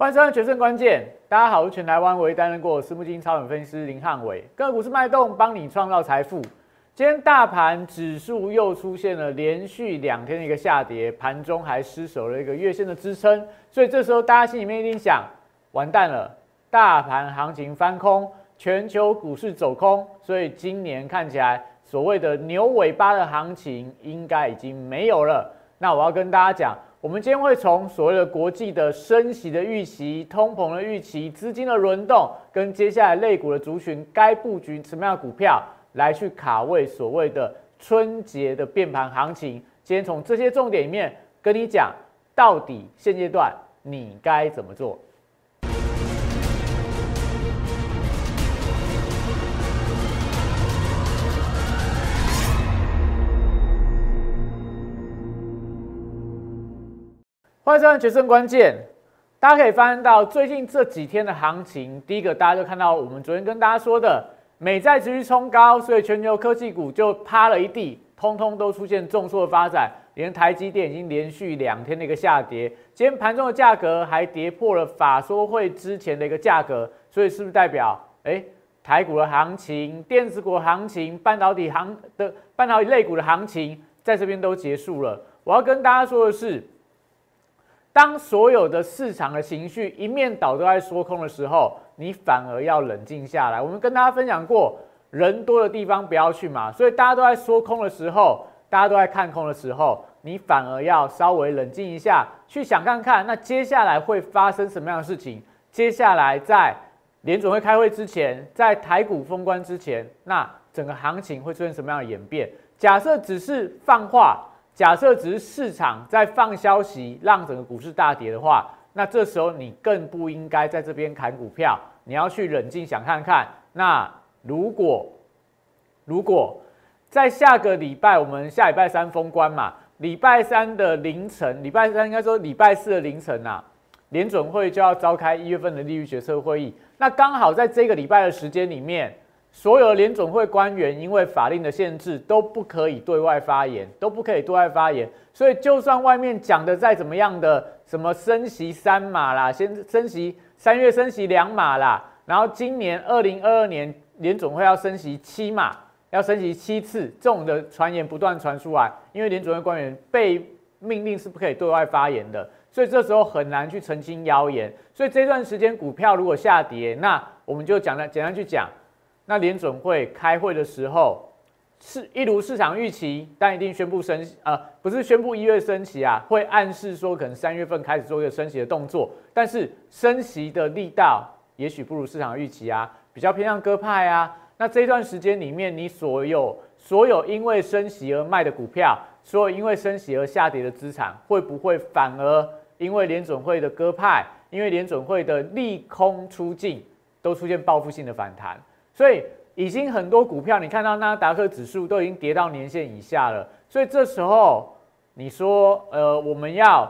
欢迎收看《决胜关键》，大家好，我是全台湾唯一担任过私募基金操盘分析师林汉伟，个股市脉动，帮你创造财富。今天大盘指数又出现了连续两天的一个下跌，盘中还失守了一个月线的支撑，所以这时候大家心里面一定想：完蛋了，大盘行情翻空，全球股市走空，所以今年看起来所谓的牛尾巴的行情应该已经没有了。那我要跟大家讲。我们今天会从所谓的国际的升息的预期、通膨的预期、资金的轮动，跟接下来类股的族群该布局什么样的股票来去卡位所谓的春节的变盘行情。今天从这些重点里面跟你讲，到底现阶段你该怎么做。欢迎收看《决胜关键》。大家可以发现到最近这几天的行情，第一个大家就看到我们昨天跟大家说的，美债持续冲高，所以全球科技股就趴了一地，通通都出现重挫的发展。连台积电已经连续两天的一个下跌，今天盘中的价格还跌破了法说会之前的一个价格，所以是不是代表，哎，台股的行情、电子股行情、半导体行的半导体类股的行情，在这边都结束了？我要跟大家说的是。当所有的市场的情绪一面倒都在说空的时候，你反而要冷静下来。我们跟大家分享过，人多的地方不要去嘛。所以大家都在说空的时候，大家都在看空的时候，你反而要稍微冷静一下，去想看看，那接下来会发生什么样的事情？接下来在联准会开会之前，在台股封关之前，那整个行情会出现什么样的演变？假设只是放话。假设只是市场在放消息，让整个股市大跌的话，那这时候你更不应该在这边砍股票，你要去冷静想看看。那如果如果在下个礼拜，我们下礼拜三封关嘛，礼拜三的凌晨，礼拜三应该说礼拜四的凌晨呐，联准会就要召开一月份的利率决策会议，那刚好在这个礼拜的时间里面。所有联总会官员因为法令的限制都不可以对外发言，都不可以对外发言。所以就算外面讲的再怎么样的，什么升息三码啦，先升息三月升息两码啦，然后今年二零二二年联总会要升息七码，要升息七次，这种的传言不断传出来。因为联总会官员被命令是不可以对外发言的，所以这时候很难去澄清谣言。所以这段时间股票如果下跌，那我们就讲了，简单去讲。那联准会开会的时候，是一如市场预期，但一定宣布升呃，不是宣布一月升息啊，会暗示说可能三月份开始做一个升息的动作，但是升息的力道也许不如市场预期啊，比较偏向鸽派啊。那这段时间里面，你所有所有因为升息而卖的股票，所有因为升息而下跌的资产，会不会反而因为联准会的鸽派，因为联准会的利空出尽，都出现报复性的反弹？所以已经很多股票，你看到纳达克指数都已经跌到年线以下了。所以这时候你说，呃，我们要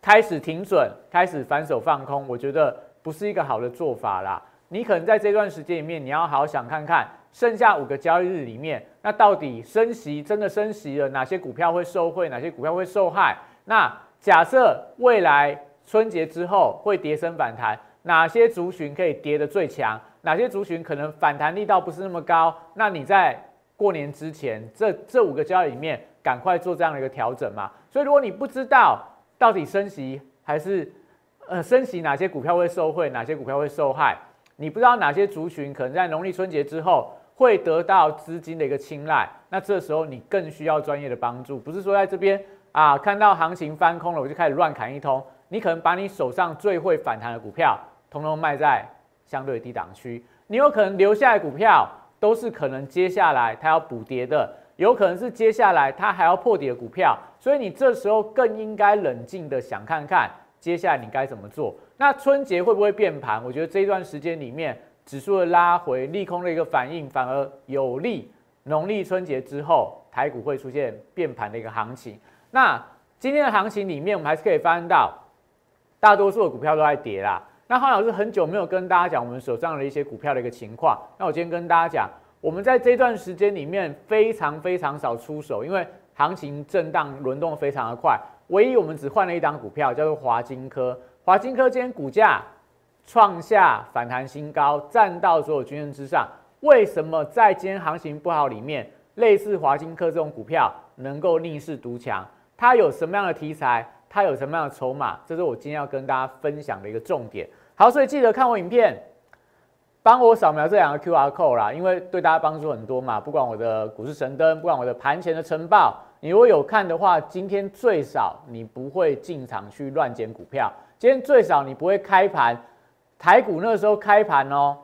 开始停损，开始反手放空，我觉得不是一个好的做法啦。你可能在这段时间里面，你要好好想看看，剩下五个交易日里面，那到底升息真的升息了，哪些股票会受惠，哪些股票会受害？那假设未来春节之后会跌升反弹，哪些族群可以跌得最强？哪些族群可能反弹力道不是那么高？那你在过年之前，这这五个交易里面，赶快做这样的一个调整嘛。所以如果你不知道到底升息还是呃升息，哪些股票会受惠，哪些股票会受害，你不知道哪些族群可能在农历春节之后会得到资金的一个青睐，那这时候你更需要专业的帮助。不是说在这边啊看到行情翻空了，我就开始乱砍一通。你可能把你手上最会反弹的股票，通通卖在。相对低档区，你有可能留下来股票都是可能接下来它要补跌的，有可能是接下来它还要破底的股票，所以你这时候更应该冷静的想看看接下来你该怎么做。那春节会不会变盘？我觉得这一段时间里面指数的拉回利空的一个反应，反而有利农历春节之后台股会出现变盘的一个行情。那今天的行情里面，我们还是可以发现到大多数的股票都在跌啦。那黄老师很久没有跟大家讲我们手上的一些股票的一个情况。那我今天跟大家讲，我们在这段时间里面非常非常少出手，因为行情震荡轮动非常的快。唯一我们只换了一档股票，叫做华金科。华金科今天股价创下反弹新高，站到所有均线之上。为什么在今天行情不好里面，类似华金科这种股票能够逆势独强？它有什么样的题材？它有什么样的筹码？这是我今天要跟大家分享的一个重点。好，所以记得看我影片，帮我扫描这两个 Q R code 啦，因为对大家帮助很多嘛。不管我的股市神灯，不管我的盘前的晨报，你如果有看的话，今天最少你不会进场去乱捡股票。今天最少你不会开盘，台股那时候开盘哦，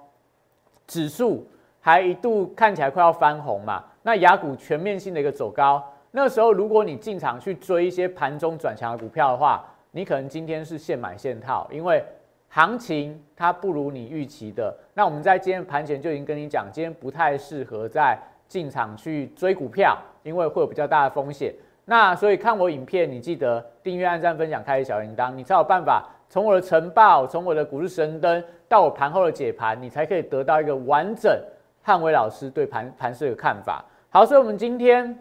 指数还一度看起来快要翻红嘛。那雅股全面性的一个走高，那时候如果你进场去追一些盘中转强的股票的话，你可能今天是现买现套，因为行情它不如你预期的。那我们在今天盘前就已经跟你讲，今天不太适合在进场去追股票，因为会有比较大的风险。那所以看我影片，你记得订阅、按赞、分享、开启小铃铛，你才有办法从我的晨报、从我的股市神灯到我盘后的解盘，你才可以得到一个完整汉伟老师对盘盘势的看法。好，所以我们今天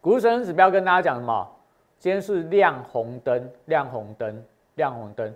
股市神灯指标跟大家讲什么？今天是亮红灯，亮红灯，亮红灯。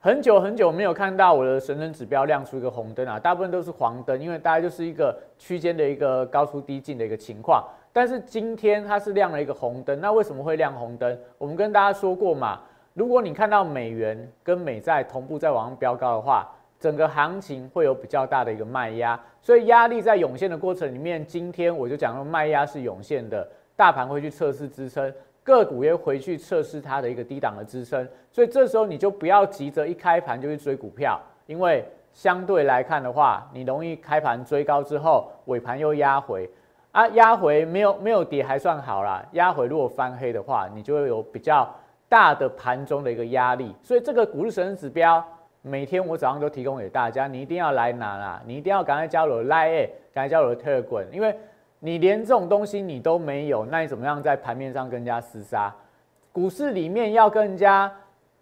很久很久没有看到我的神灯指标亮出一个红灯啊，大部分都是黄灯，因为大概就是一个区间的一个高出低进的一个情况。但是今天它是亮了一个红灯，那为什么会亮红灯？我们跟大家说过嘛，如果你看到美元跟美债同步在往上飙高的话，整个行情会有比较大的一个卖压，所以压力在涌现的过程里面，今天我就讲说卖压是涌现的，大盘会去测试支撑，个股也回去测试它的一个低档的支撑，所以这时候你就不要急着一开盘就去追股票，因为相对来看的话，你容易开盘追高之后尾盘又压回。啊，压回没有没有跌还算好啦。压回如果翻黑的话，你就会有比较大的盘中的一个压力。所以这个股市神指标，每天我早上都提供给大家，你一定要来拿啦，你一定要赶快加入 Line，赶快加入 Telegram，因为你连这种东西你都没有，那你怎么样在盘面上跟人家厮杀？股市里面要跟人家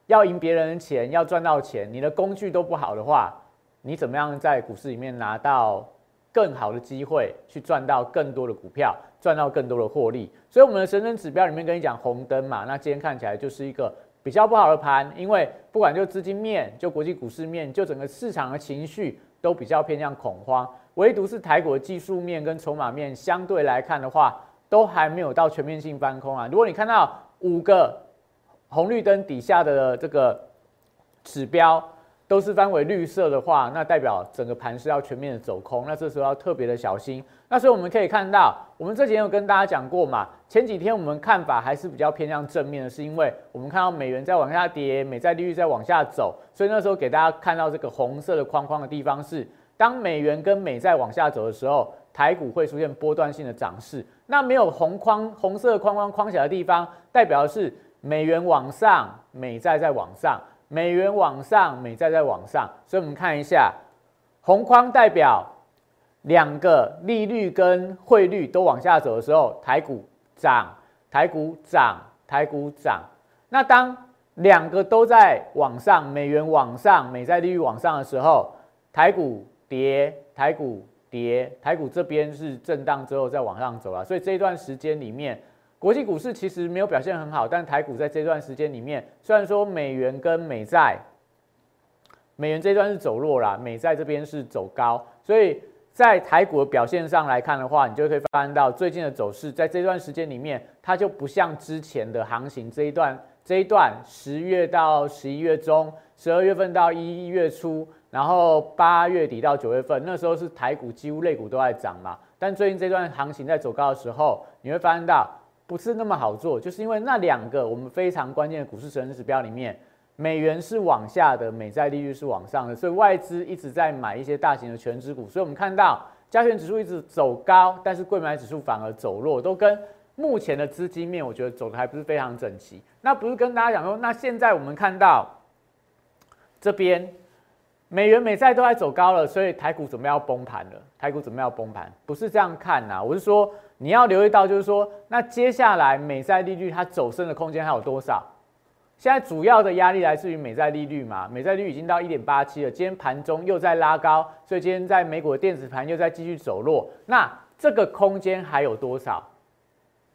要赢别人的钱，要赚到钱，你的工具都不好的话，你怎么样在股市里面拿到？更好的机会去赚到更多的股票，赚到更多的获利。所以我们的神神指标里面跟你讲红灯嘛，那今天看起来就是一个比较不好的盘，因为不管就资金面、就国际股市面、就整个市场的情绪都比较偏向恐慌，唯独是台股技术面跟筹码面相对来看的话，都还没有到全面性翻空啊。如果你看到五个红绿灯底下的这个指标。都是翻为绿色的话，那代表整个盘是要全面的走空，那这时候要特别的小心。那所以我们可以看到，我们之前有跟大家讲过嘛，前几天我们看法还是比较偏向正面的，是因为我们看到美元在往下跌，美债利率在往下走，所以那时候给大家看到这个红色的框框的地方是，当美元跟美债往下走的时候，台股会出现波段性的涨势。那没有红框红色框框框起来的地方，代表的是美元往上，美债在往上。美元往上，美债在往上，所以我们看一下，红框代表两个利率跟汇率都往下走的时候，台股涨，台股涨，台股涨。那当两个都在往上，美元往上，美债利率往上的时候，台股跌，台股跌，台股这边是震荡之后再往上走了。所以这一段时间里面。国际股市其实没有表现很好，但台股在这段时间里面，虽然说美元跟美债，美元这一段是走弱啦，美债这边是走高，所以在台股的表现上来看的话，你就可以发现到最近的走势，在这段时间里面，它就不像之前的行情这一段，这一段十月到十一月中，十二月份到一月初，然后八月底到九月份，那时候是台股几乎类股都在涨嘛，但最近这段行情在走高的时候，你会发现到。不是那么好做，就是因为那两个我们非常关键的股市成指标里面，美元是往下的，美债利率是往上的，所以外资一直在买一些大型的全值股，所以我们看到加权指数一直走高，但是贵买指数反而走弱，都跟目前的资金面我觉得走的还不是非常整齐。那不是跟大家讲说，那现在我们看到这边美元美债都在走高了，所以台股怎么要崩盘了？台股怎么要崩盘？不是这样看呐，我是说。你要留意到，就是说，那接下来美债利率它走升的空间还有多少？现在主要的压力来自于美债利率嘛，美债率已经到一点八七了，今天盘中又在拉高，所以今天在美股的电子盘又在继续走弱。那这个空间还有多少？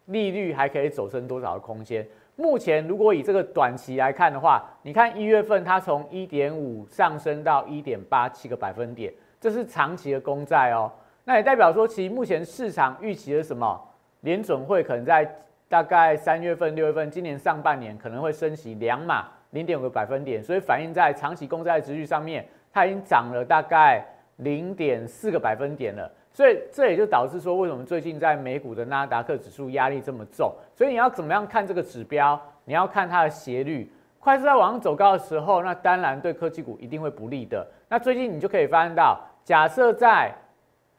利率还可以走升多少的空间？目前如果以这个短期来看的话，你看一月份它从一点五上升到一点八七个百分点，这是长期的公债哦。那也代表说，其实目前市场预期的什么？联准会可能在大概三月份、六月份，今年上半年可能会升息两码零点五个百分点，所以反映在长期公债的值率上面，它已经涨了大概零点四个百分点了。所以这也就导致说，为什么最近在美股的纳达克指数压力这么重？所以你要怎么样看这个指标？你要看它的斜率，快速在往上走高的时候，那当然对科技股一定会不利的。那最近你就可以发现到，假设在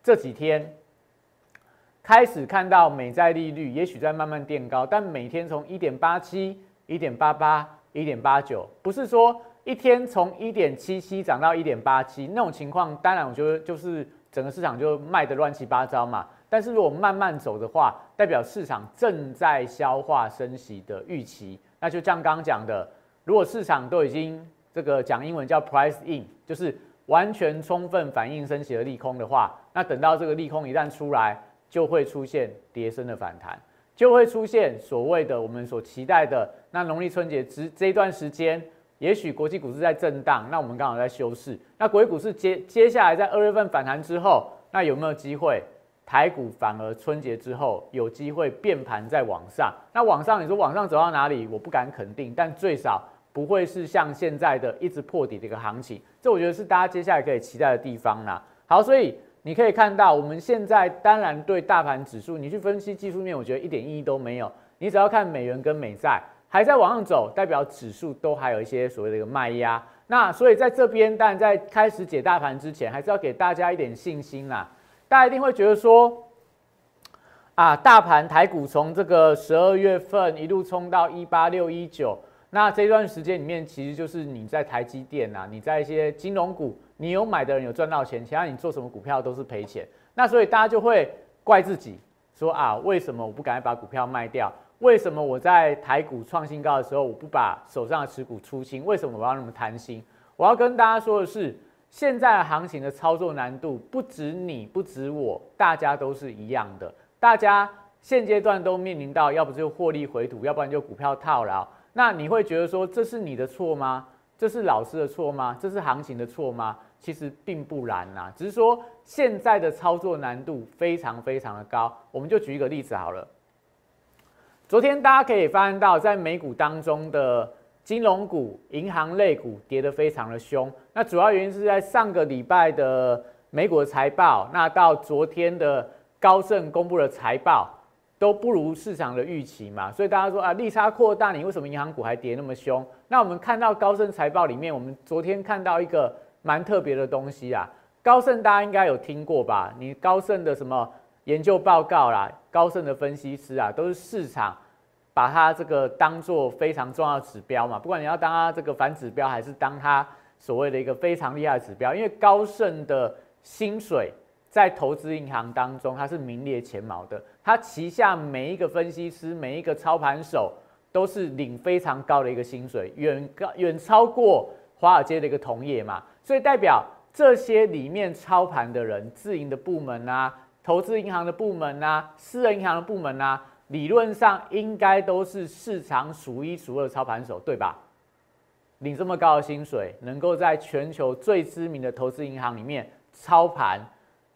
这几天开始看到美债利率也许在慢慢垫高，但每天从一点八七、一点八八、一点八九，不是说一天从一点七七涨到一点八七那种情况，当然我觉得就是。整个市场就卖得乱七八糟嘛，但是如果慢慢走的话，代表市场正在消化升息的预期，那就像刚刚讲的，如果市场都已经这个讲英文叫 price in，就是完全充分反映升息的利空的话，那等到这个利空一旦出来，就会出现跌升的反弹，就会出现所谓的我们所期待的那农历春节之这一段时间。也许国际股市在震荡，那我们刚好在休市。那国际股市接接下来在二月份反弹之后，那有没有机会台股反而春节之后有机会变盘再往上？那往上你说往上走到哪里？我不敢肯定，但最少不会是像现在的一直破底的一个行情。这我觉得是大家接下来可以期待的地方啦。好，所以你可以看到，我们现在当然对大盘指数，你去分析技术面，我觉得一点意义都没有。你只要看美元跟美债。还在往上走，代表指数都还有一些所谓的一个卖压。那所以在这边，但在开始解大盘之前，还是要给大家一点信心啦。大家一定会觉得说，啊，大盘台股从这个十二月份一路冲到一八六一九，那这段时间里面，其实就是你在台积电啊，你在一些金融股，你有买的人有赚到钱，其他你做什么股票都是赔钱。那所以大家就会怪自己，说啊，为什么我不赶快把股票卖掉？为什么我在台股创新高的时候，我不把手上的持股出清？为什么我要那么贪心？我要跟大家说的是，现在行情的操作难度不止你，不止我，大家都是一样的。大家现阶段都面临到，要不就获利回吐，要不然就股票套牢。那你会觉得说，这是你的错吗？这是老师的错吗？这是行情的错吗？其实并不然呐，只是说现在的操作难度非常非常的高。我们就举一个例子好了。昨天大家可以发现到，在美股当中的金融股、银行类股跌得非常的凶。那主要原因是在上个礼拜的美股的财报，那到昨天的高盛公布的财报都不如市场的预期嘛，所以大家说啊，利差扩大，你为什么银行股还跌那么凶？那我们看到高盛财报里面，我们昨天看到一个蛮特别的东西啊，高盛大家应该有听过吧？你高盛的什么研究报告啦，高盛的分析师啊，都是市场。把它这个当做非常重要的指标嘛，不管你要当它这个反指标，还是当它所谓的一个非常厉害的指标，因为高盛的薪水在投资银行当中，它是名列前茅的。它旗下每一个分析师、每一个操盘手都是领非常高的一个薪水，远高远超过华尔街的一个同业嘛。所以代表这些里面操盘的人、自营的部门啊、投资银行的部门啊、私人银行的部门啊。理论上应该都是市场数一数二的操盘手，对吧？领这么高的薪水，能够在全球最知名的投资银行里面操盘、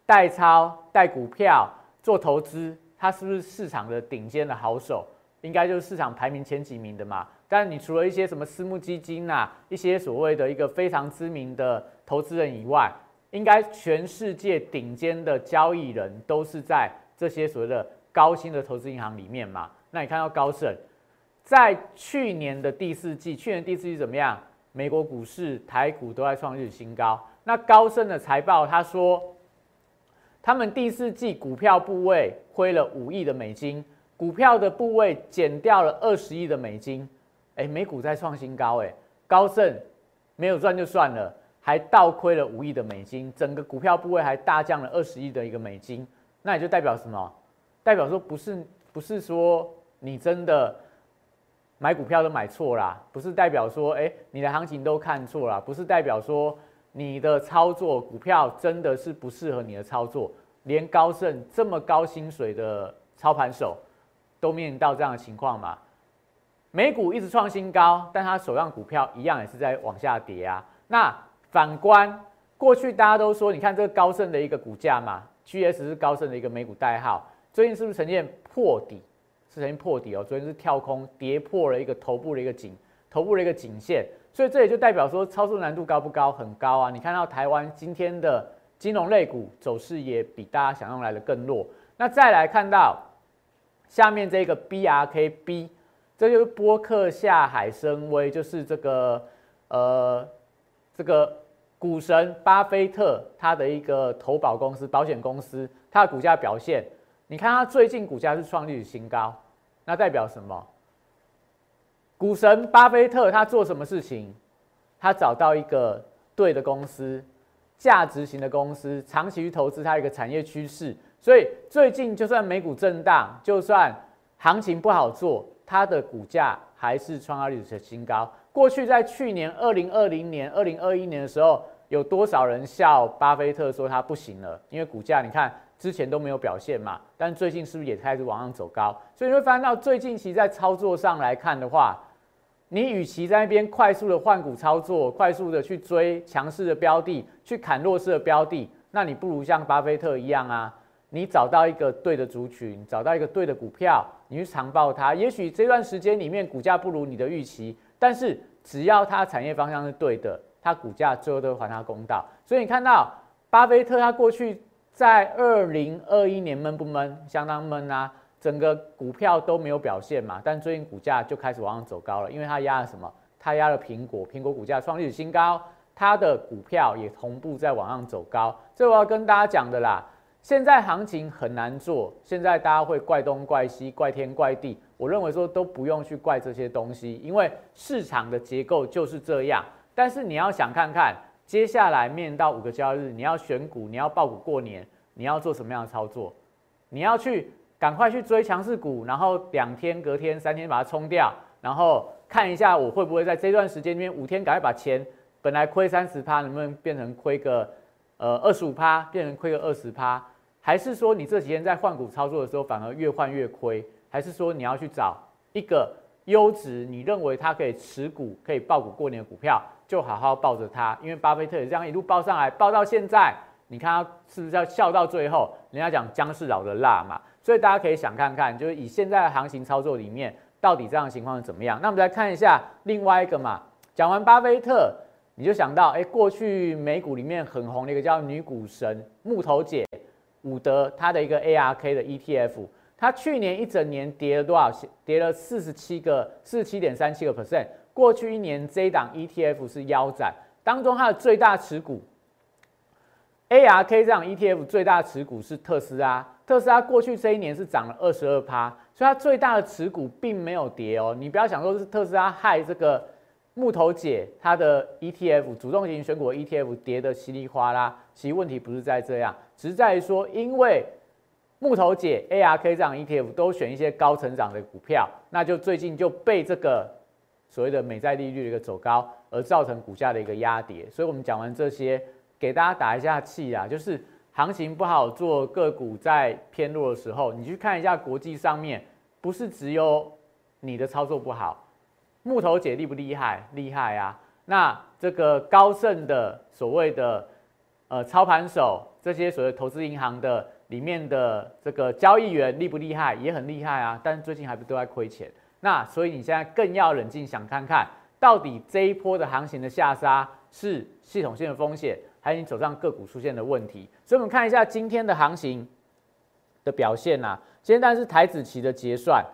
代操、带股票做投资，他是不是市场的顶尖的好手？应该就是市场排名前几名的嘛。但你除了一些什么私募基金呐，一些所谓的一个非常知名的投资人以外，应该全世界顶尖的交易人都是在这些所谓的。高新的投资银行里面嘛，那你看到高盛在去年的第四季，去年第四季怎么样？美国股市、台股都在创日新高。那高盛的财报他说，他们第四季股票部位亏了五亿的美金，股票的部位减掉了二十亿的美金。哎，美股在创新高，哎，高盛没有赚就算了，还倒亏了五亿的美金，整个股票部位还大降了二十亿的一个美金，那也就代表什么？代表说不是不是说你真的买股票都买错啦，不是代表说哎你的行情都看错了，不是代表说你的操作股票真的是不适合你的操作，连高盛这么高薪水的操盘手都面临到这样的情况嘛？美股一直创新高，但它手上股票一样也是在往下跌啊。那反观过去，大家都说，你看这个高盛的一个股价嘛，GS 是高盛的一个美股代号，最近是不是呈现破底？是呈现破底哦，昨天是跳空跌破了一个头部的一个颈，头部的一个颈线，所以这也就代表说操作难度高不高？很高啊！你看到台湾今天的金融类股走势也比大家想象来的更弱。那再来看到下面这个 BRKB，这就是波克夏海参崴，就是这个呃这个股神巴菲特他的一个投保公司、保险公司，它的股价表现，你看它最近股价是创历史新高，那代表什么？股神巴菲特他做什么事情？他找到一个对的公司，价值型的公司，长期去投资它一个产业趋势。所以最近就算美股震荡，就算行情不好做，它的股价还是创历史新高。过去在去年二零二零年、二零二一年的时候，有多少人笑巴菲特说他不行了？因为股价你看之前都没有表现嘛，但最近是不是也开始往上走高？所以你会发现到最近其实在操作上来看的话，你与其在那边快速的换股操作，快速的去追强势的标的，去砍弱势的标的，那你不如像巴菲特一样啊。你找到一个对的族群，找到一个对的股票，你去长报它。也许这段时间里面股价不如你的预期，但是只要它产业方向是对的，它股价最后都会还它公道。所以你看到巴菲特他过去在二零二一年闷不闷？相当闷啊，整个股票都没有表现嘛。但最近股价就开始往上走高了，因为它压了什么？它压了苹果，苹果股价创历史新高，它的股票也同步在往上走高。这我要跟大家讲的啦。现在行情很难做，现在大家会怪东怪西、怪天怪地。我认为说都不用去怪这些东西，因为市场的结构就是这样。但是你要想看看，接下来面到五个交易日，你要选股，你要爆股过年，你要做什么样的操作？你要去赶快去追强势股，然后两天、隔天、三天把它冲掉，然后看一下我会不会在这段时间里面五天赶快把钱本来亏三十趴，能不能变成亏个呃二十五趴，变成亏个二十趴？还是说你这几天在换股操作的时候，反而越换越亏？还是说你要去找一个优质，你认为它可以持股、可以爆股过年的股票，就好好抱着它？因为巴菲特也这样一路抱上来，抱到现在，你看他是不是要笑到最后？人家讲姜是老的辣嘛，所以大家可以想看看，就是以现在的行情操作里面，到底这样的情况是怎么样？那我们来看一下另外一个嘛，讲完巴菲特，你就想到，哎，过去美股里面很红的一个叫女股神木头姐。伍德她的一个 ARK 的 ETF，它去年一整年跌了多少？跌了四十七个，四十七点三七个 percent。过去一年这一档 ETF 是腰斩，当中它的最大持股 ARK 这档 ETF 最大持股是特斯拉，特斯拉过去这一年是涨了二十二趴，所以它最大的持股并没有跌哦。你不要想说是特斯拉害这个。木头姐它的 ETF 主动型选股 ETF 跌得稀里哗啦，其实问题不是在这样，只是在于说，因为木头姐 ARK 这样 ETF 都选一些高成长的股票，那就最近就被这个所谓的美债利率的一个走高而造成股价的一个压跌。所以我们讲完这些，给大家打一下气啊，就是行情不好做，个股在偏弱的时候，你去看一下国际上面，不是只有你的操作不好。木头姐厉不厉害？厉害啊！那这个高盛的所谓的呃操盘手，这些所谓投资银行的里面的这个交易员厉不厉害？也很厉害啊！但是最近还不都在亏钱。那所以你现在更要冷静想看看，到底这一波的行情的下杀是系统性的风险，还是你手上个股出现的问题？所以我们看一下今天的行情的表现呐。今天是台子期的结算。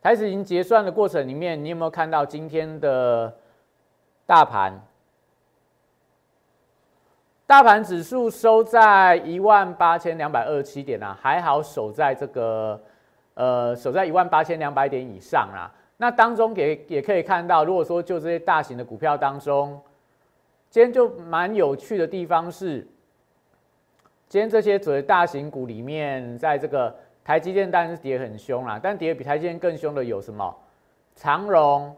台子已经结算的过程里面，你有没有看到今天的大盘？大盘指数收在一万八千两百二十七点啊，还好守在这个呃守在一万八千两百点以上啊。那当中也也可以看到，如果说就这些大型的股票当中，今天就蛮有趣的地方是，今天这些所谓大型股里面，在这个。台积电当然是跌很凶啦，但跌比台积电更凶的有什么？长荣、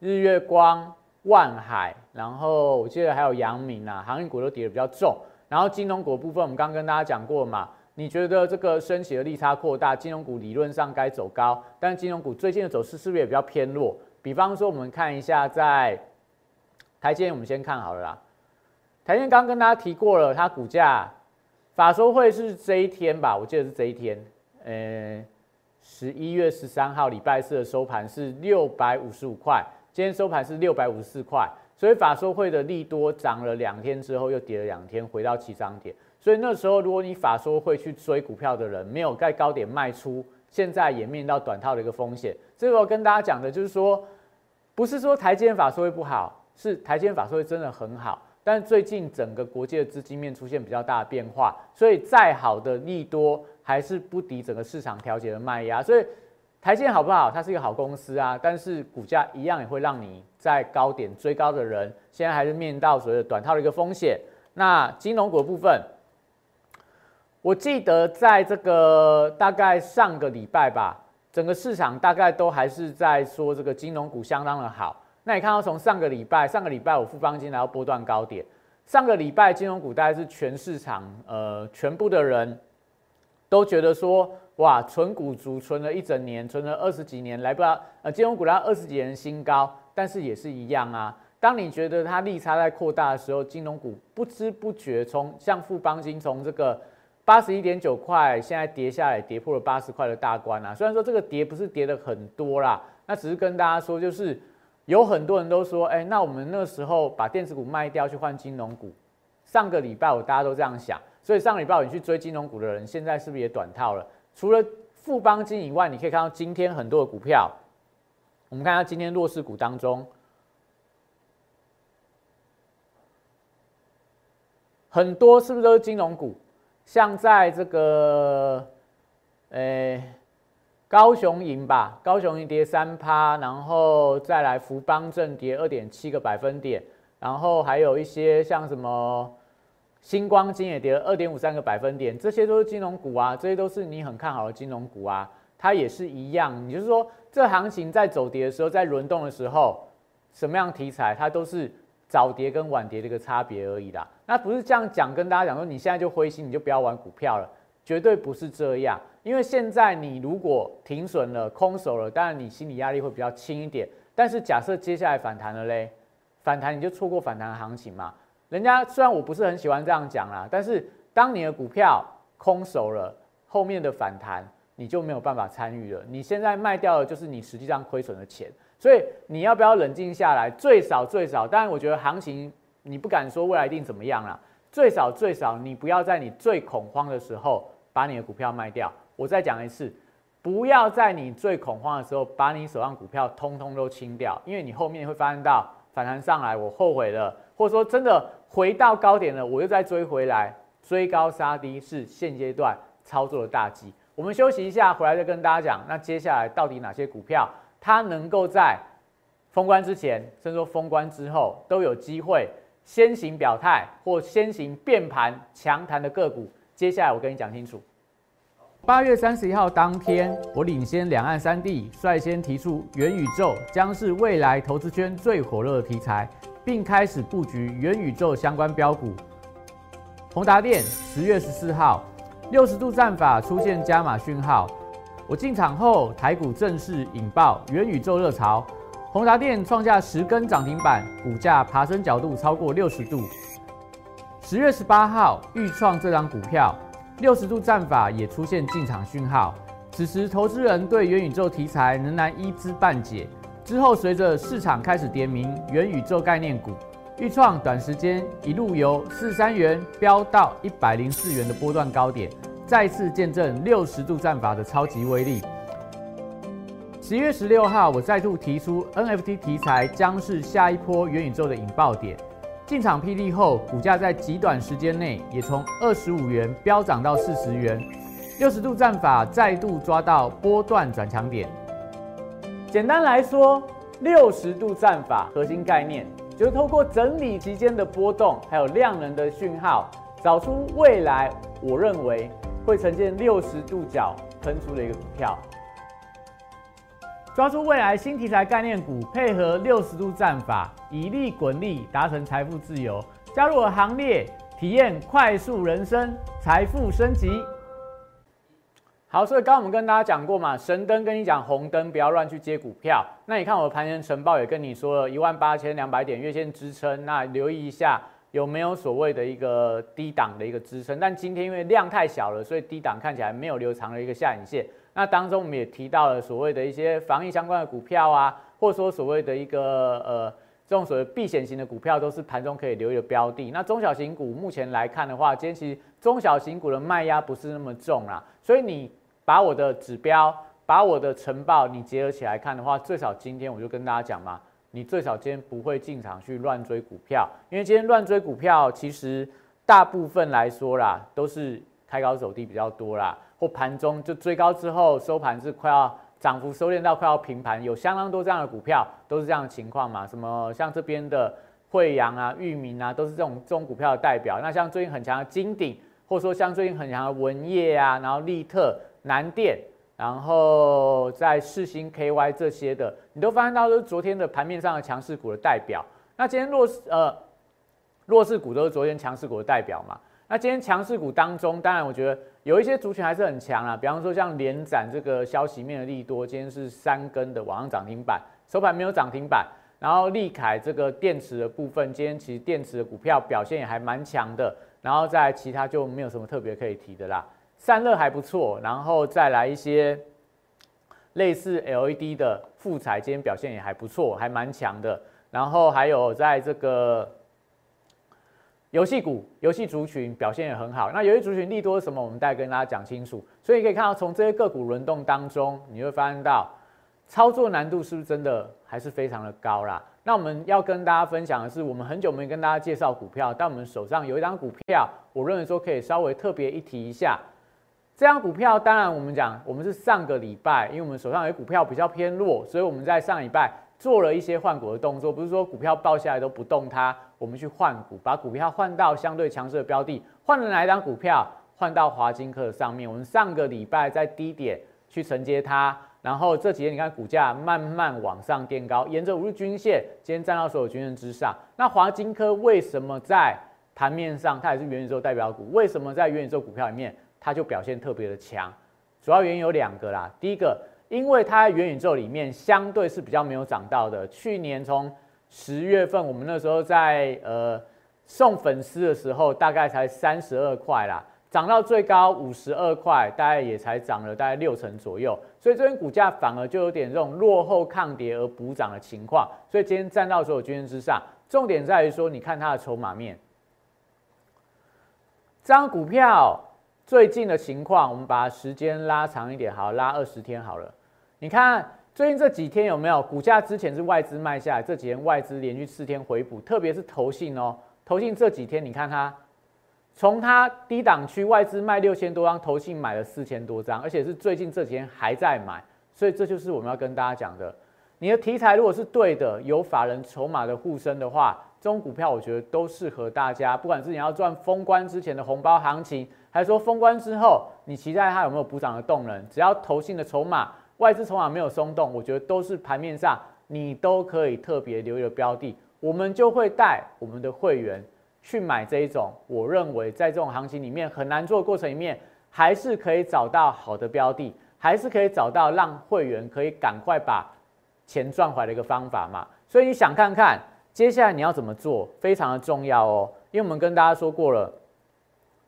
日月光、万海，然后我记得还有阳明啊，航运股都跌的比较重。然后金融股部分，我们刚刚跟大家讲过嘛，你觉得这个升息的利差扩大，金融股理论上该走高，但是金融股最近的走势是不是也比较偏弱？比方说，我们看一下在台积电，我们先看好了啦。台积电刚跟大家提过了，它股价法说会是这一天吧？我记得是这一天，呃，十一月十三号礼拜四的收盘是六百五十五块，今天收盘是六百五十四块。所以法说会的利多涨了两天之后，又跌了两天，回到起涨点。所以那时候，如果你法说会去追股票的人，没有在高点卖出，现在也面临到短套的一个风险。这个跟大家讲的就是说，不是说台积法说会不好，是台积法说会真的很好，但最近整个国际的资金面出现比较大的变化，所以再好的利多还是不敌整个市场调节的卖压。所以台积好不好？它是一个好公司啊，但是股价一样也会让你在高点追高的人，现在还是面临到所谓的短套的一个风险。那金融股部分。我记得在这个大概上个礼拜吧，整个市场大概都还是在说这个金融股相当的好。那你看到从上个礼拜，上个礼拜我富邦金来到波段高点，上个礼拜金融股大概是全市场呃全部的人都觉得说，哇，存股族存了一整年，存了二十几年，来不了呃金融股来到二十几年新高，但是也是一样啊。当你觉得它利差在扩大的时候，金融股不知不觉从像富邦金从这个。八十一点九块，现在跌下来，跌破了八十块的大关啊！虽然说这个跌不是跌的很多啦，那只是跟大家说，就是有很多人都说，哎，那我们那时候把电子股卖掉去换金融股。上个礼拜我大家都这样想，所以上礼拜你去追金融股的人，现在是不是也短套了？除了富邦金以外，你可以看到今天很多的股票，我们看下今天弱势股当中，很多是不是都是金融股？像在这个，诶，高雄银吧，高雄银跌三趴，然后再来福邦正跌二点七个百分点，然后还有一些像什么星光金也跌了二点五三个百分点，这些都是金融股啊，这些都是你很看好的金融股啊，它也是一样，你就是说这行情在走跌的时候，在轮动的时候，什么样题材它都是。早跌跟晚跌的一个差别而已啦，那不是这样讲，跟大家讲说你现在就灰心，你就不要玩股票了，绝对不是这样。因为现在你如果停损了、空手了，当然你心理压力会比较轻一点。但是假设接下来反弹了嘞，反弹你就错过反弹的行情嘛？人家虽然我不是很喜欢这样讲啦，但是当你的股票空手了，后面的反弹你就没有办法参与了。你现在卖掉的就是你实际上亏损的钱。所以你要不要冷静下来？最少最少，当然我觉得行情你不敢说未来一定怎么样啦。最少最少，你不要在你最恐慌的时候把你的股票卖掉。我再讲一次，不要在你最恐慌的时候把你手上股票通通都清掉，因为你后面会发现到反弹上来，我后悔了，或者说真的回到高点了，我又再追回来，追高杀低是现阶段操作的大忌。我们休息一下，回来再跟大家讲，那接下来到底哪些股票？它能够在封关之前，甚至说封关之后，都有机会先行表态或先行变盘强弹的个股。接下来我跟你讲清楚。八月三十一号当天，我领先两岸三地，率先提出元宇宙将是未来投资圈最火热的题材，并开始布局元宇宙相关标股。宏达电十月十四号，六十度战法出现加码讯号。我进场后，台股正式引爆元宇宙热潮，宏达电创下十根涨停板，股价爬升角度超过六十度。十月十八号，预创这张股票六十度战法也出现进场讯号。此时，投资人对元宇宙题材仍然一知半解。之后，随着市场开始点名元宇宙概念股，预创短时间一路由四三元飙到一百零四元的波段高点。再次见证六十度战法的超级威力。十月十六号，我再度提出 NFT 题材将是下一波元宇宙的引爆点。进场霹雳后，股价在极短时间内也从二十五元飙涨到四十元。六十度战法再度抓到波段转强点。简单来说，六十度战法核心概念就是透过整理期间的波动，还有量能的讯号，找出未来我认为。会呈现六十度角喷出的一个股票，抓住未来新题材概念股，配合六十度战法，以利滚利，达成财富自由。加入我行列，体验快速人生，财富升级。好，所以刚刚我们跟大家讲过嘛，神灯跟你讲红灯，不要乱去接股票。那你看我的盘前晨报也跟你说了，一万八千两百点月线支撑，那留意一下有没有所谓的一个低档的一个支撑。但今天因为量太小了，所以低档看起来没有留长的一个下影线。那当中我们也提到了所谓的一些防疫相关的股票啊，或者说所谓的一个呃这种所谓避险型的股票，都是盘中可以留意的标的。那中小型股目前来看的话，今天其实中小型股的卖压不是那么重啦，所以你。把我的指标，把我的晨报，你结合起来看的话，最少今天我就跟大家讲嘛，你最少今天不会进场去乱追股票，因为今天乱追股票，其实大部分来说啦，都是开高走低比较多啦，或盘中就追高之后收盘是快要涨幅收敛到快要平盘，有相当多这样的股票都是这样的情况嘛，什么像这边的惠阳啊、裕民啊，都是这种这种股票的代表。那像最近很强的金鼎，或者说像最近很强的文业啊，然后利特。南电，然后在世星 KY 这些的，你都发现到都是昨天的盘面上的强势股的代表。那今天弱势呃弱势股都是昨天强势股的代表嘛？那今天强势股当中，当然我觉得有一些族群还是很强啊，比方说像连展这个消息面的利多，今天是三根的往上涨停板，收盘没有涨停板。然后利凯这个电池的部分，今天其实电池的股票表现也还蛮强的。然后在其他就没有什么特别可以提的啦。散热还不错，然后再来一些类似 LED 的副材，今天表现也还不错，还蛮强的。然后还有在这个游戏股、游戏族群表现也很好。那游戏族群利多是什么？我们再跟大家讲清楚。所以可以看到，从这些个股轮动当中，你会发现到操作难度是不是真的还是非常的高啦？那我们要跟大家分享的是，我们很久没跟大家介绍股票，但我们手上有一张股票，我认为说可以稍微特别一提一下。这张股票，当然我们讲，我们是上个礼拜，因为我们手上有股票比较偏弱，所以我们在上礼拜做了一些换股的动作，不是说股票爆下来都不动它，我们去换股，把股票换到相对强势的标的，换了哪一张股票？换到华金科上面。我们上个礼拜在低点去承接它，然后这几天你看股价慢慢往上垫高，沿着五日均线，今天站到所有均线之上。那华金科为什么在盘面上它也是元宇宙代表股？为什么在元宇宙股票里面？它就表现特别的强，主要原因有两个啦。第一个，因为它在元宇宙里面相对是比较没有涨到的。去年从十月份，我们那时候在呃送粉丝的时候，大概才三十二块啦，涨到最高五十二块，大概也才涨了大概六成左右。所以这边股价反而就有点这种落后抗跌而补涨的情况。所以今天站到所有均线之上，重点在于说，你看它的筹码面，这张股票。最近的情况，我们把时间拉长一点，好，拉二十天好了。你看最近这几天有没有股价？之前是外资卖下来，这几天外资连续四天回补，特别是投信哦。投信这几天，你看它从它低档区外资卖六千多张，投信买了四千多张，而且是最近这几天还在买。所以这就是我们要跟大家讲的。你的题材如果是对的，有法人筹码的护身的话，这种股票我觉得都适合大家。不管是你要赚封关之前的红包行情。还是说封关之后，你期待它有没有补涨的动能？只要投信的筹码、外资筹码没有松动，我觉得都是盘面上你都可以特别留意的标的。我们就会带我们的会员去买这一种，我认为在这种行情里面很难做的过程里面，还是可以找到好的标的，还是可以找到让会员可以赶快把钱赚回来的一个方法嘛。所以你想看看接下来你要怎么做，非常的重要哦。因为我们跟大家说过了。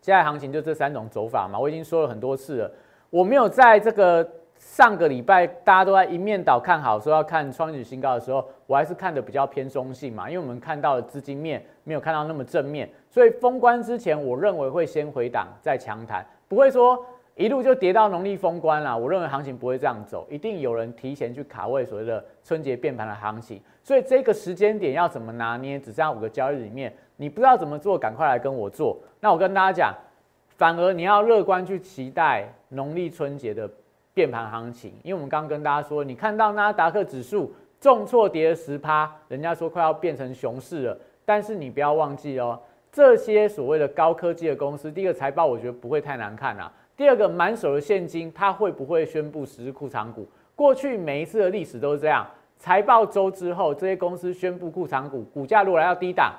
现在行情就这三种走法嘛，我已经说了很多次了。我没有在这个上个礼拜大家都在一面倒看好，说要看创历史新高的时候，我还是看的比较偏中性嘛，因为我们看到的资金面没有看到那么正面，所以封关之前，我认为会先回档再强弹，不会说一路就跌到农历封关了。我认为行情不会这样走，一定有人提前去卡位所谓的春节变盘的行情，所以这个时间点要怎么拿捏？只剩下五个交易日里面。你不知道怎么做，赶快来跟我做。那我跟大家讲，反而你要乐观去期待农历春节的变盘行情，因为我们刚刚跟大家说，你看到纳达克指数重挫跌了十趴，人家说快要变成熊市了。但是你不要忘记哦，这些所谓的高科技的公司，第一个财报我觉得不会太难看啊。第二个满手的现金，它会不会宣布实施库藏股？过去每一次的历史都是这样，财报周之后，这些公司宣布库藏股，股价如果来到低档。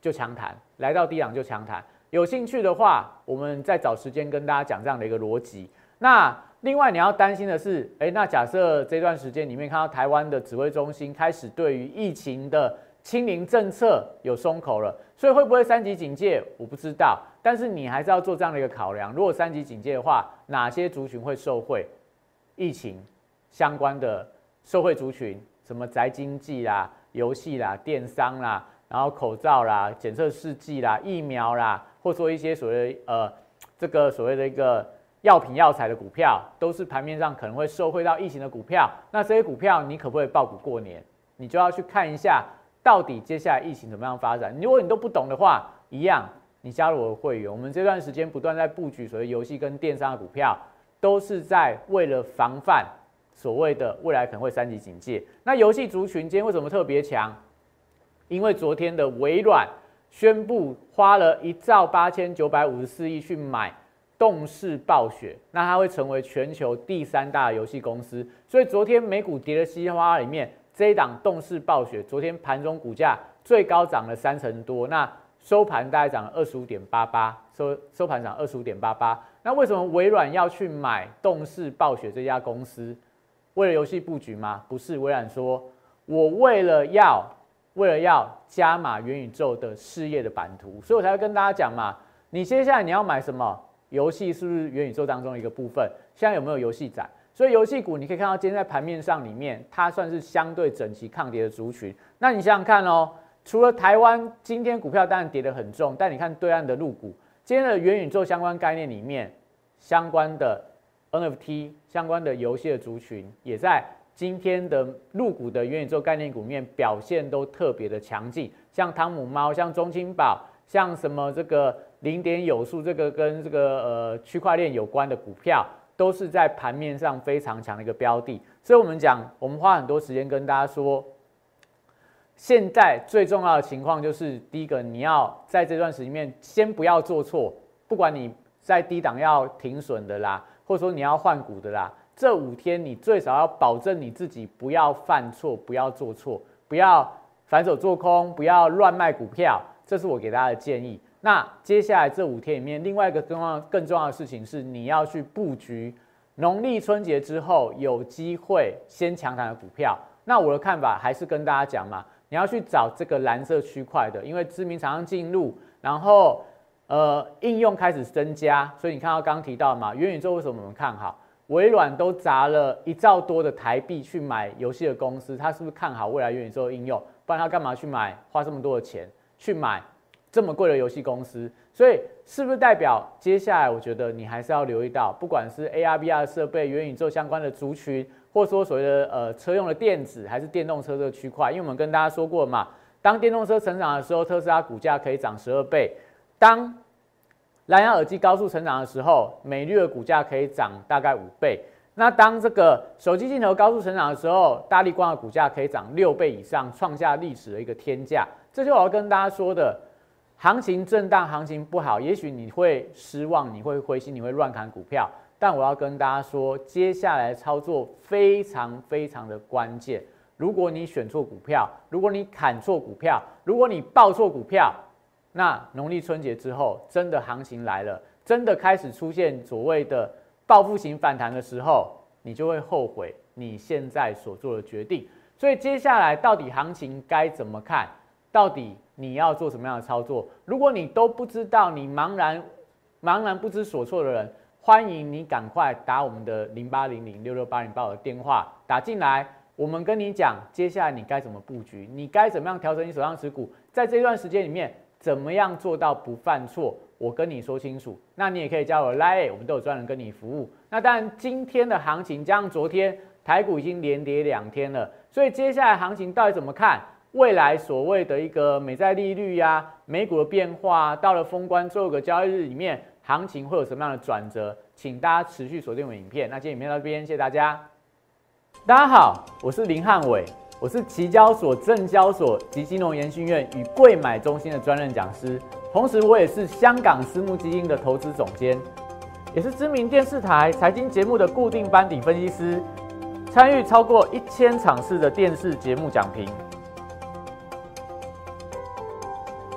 就强谈，来到低档就强谈。有兴趣的话，我们再找时间跟大家讲这样的一个逻辑。那另外你要担心的是，哎，那假设这段时间里面看到台湾的指挥中心开始对于疫情的清零政策有松口了，所以会不会三级警戒？我不知道，但是你还是要做这样的一个考量。如果三级警戒的话，哪些族群会受惠？疫情相关的社会族群，什么宅经济啦、游戏啦、电商啦，然后口罩啦、检测试剂啦、疫苗啦，或说一些所谓呃这个所谓的一个药品药材的股票，都是盘面上可能会受惠到疫情的股票。那这些股票你可不可以爆股过年？你就要去看一下。到底接下来疫情怎么样发展？如果你都不懂的话，一样，你加入我的会员，我们这段时间不断在布局所谓游戏跟电商的股票，都是在为了防范所谓的未来可能会三级警戒。那游戏族群今天为什么特别强？因为昨天的微软宣布花了一兆八千九百五十四亿去买动视暴雪，那它会成为全球第三大游戏公司。所以昨天美股跌的稀里哗啦里面。这一档动视暴雪，昨天盘中股价最高涨了三成多，那收盘大概涨了二十五点八八，收收盘涨二十五点八八。那为什么微软要去买动视暴雪这家公司？为了游戏布局吗？不是，微软说，我为了要为了要加码元宇宙的事业的版图，所以我才会跟大家讲嘛。你接下来你要买什么游戏？是不是元宇宙当中的一个部分？现在有没有游戏展？所以游戏股你可以看到，今天在盘面上里面，它算是相对整齐抗跌的族群。那你想想看哦，除了台湾今天股票当然跌得很重，但你看对岸的陆股，今天的元宇宙相关概念里面，相关的 NFT 相关的游戏的族群，也在今天的陆股的元宇宙概念股面表现都特别的强劲，像汤姆猫，像中青宝，像什么这个零点有数这个跟这个呃区块链有关的股票。都是在盘面上非常强的一个标的，所以我们讲，我们花很多时间跟大家说，现在最重要的情况就是，第一个，你要在这段时间里面先不要做错，不管你在低档要停损的啦，或者说你要换股的啦，这五天你最少要保证你自己不要犯错，不要做错，不要反手做空，不要乱卖股票，这是我给大家的建议。那接下来这五天里面，另外一个更重要、更重要的事情是，你要去布局农历春节之后有机会先强弹的股票。那我的看法还是跟大家讲嘛，你要去找这个蓝色区块的，因为知名厂商进入，然后呃应用开始增加，所以你看到刚刚提到嘛，元宇宙为什么我们看好？微软都砸了一兆多的台币去买游戏的公司，他是不是看好未来元宇宙的应用？不然他干嘛去买？花这么多的钱去买？这么贵的游戏公司，所以是不是代表接下来？我觉得你还是要留意到，不管是 AR、VR 设备、元宇宙相关的族群，或者说所谓的呃车用的电子，还是电动车这个区块。因为我们跟大家说过嘛，当电动车成长的时候，特斯拉股价可以涨十二倍；当蓝牙耳机高速成长的时候，美绿的股价可以涨大概五倍。那当这个手机镜头高速成长的时候，大力光的股价可以涨六倍以上，创下历史的一个天价。这就我要跟大家说的。行情震荡，行情不好，也许你会失望，你会灰心，你会乱砍股票。但我要跟大家说，接下来操作非常非常的关键。如果你选错股票，如果你砍错股票，如果你报错股票，那农历春节之后，真的行情来了，真的开始出现所谓的报复型反弹的时候，你就会后悔你现在所做的决定。所以接下来到底行情该怎么看？到底？你要做什么样的操作？如果你都不知道，你茫然茫然不知所措的人，欢迎你赶快打我们的零八零零六六八零八的电话打进来，我们跟你讲接下来你该怎么布局，你该怎么样调整你手上持股，在这段时间里面怎么样做到不犯错，我跟你说清楚。那你也可以加我 Line，我们都有专人跟你服务。那当然今天的行情加上昨天台股已经连跌两天了，所以接下来行情到底怎么看？未来所谓的一个美债利率呀，美股的变化，到了封关最后一个交易日里面，行情会有什么样的转折？请大家持续锁定我影片。那今天影片到这边，谢谢大家。大家好，我是林汉伟，我是期交所、证交所及金融研训院与贵买中心的专任讲师，同时我也是香港私募基金的投资总监，也是知名电视台财经节目的固定班底分析师，参与超过一千场次的电视节目讲评。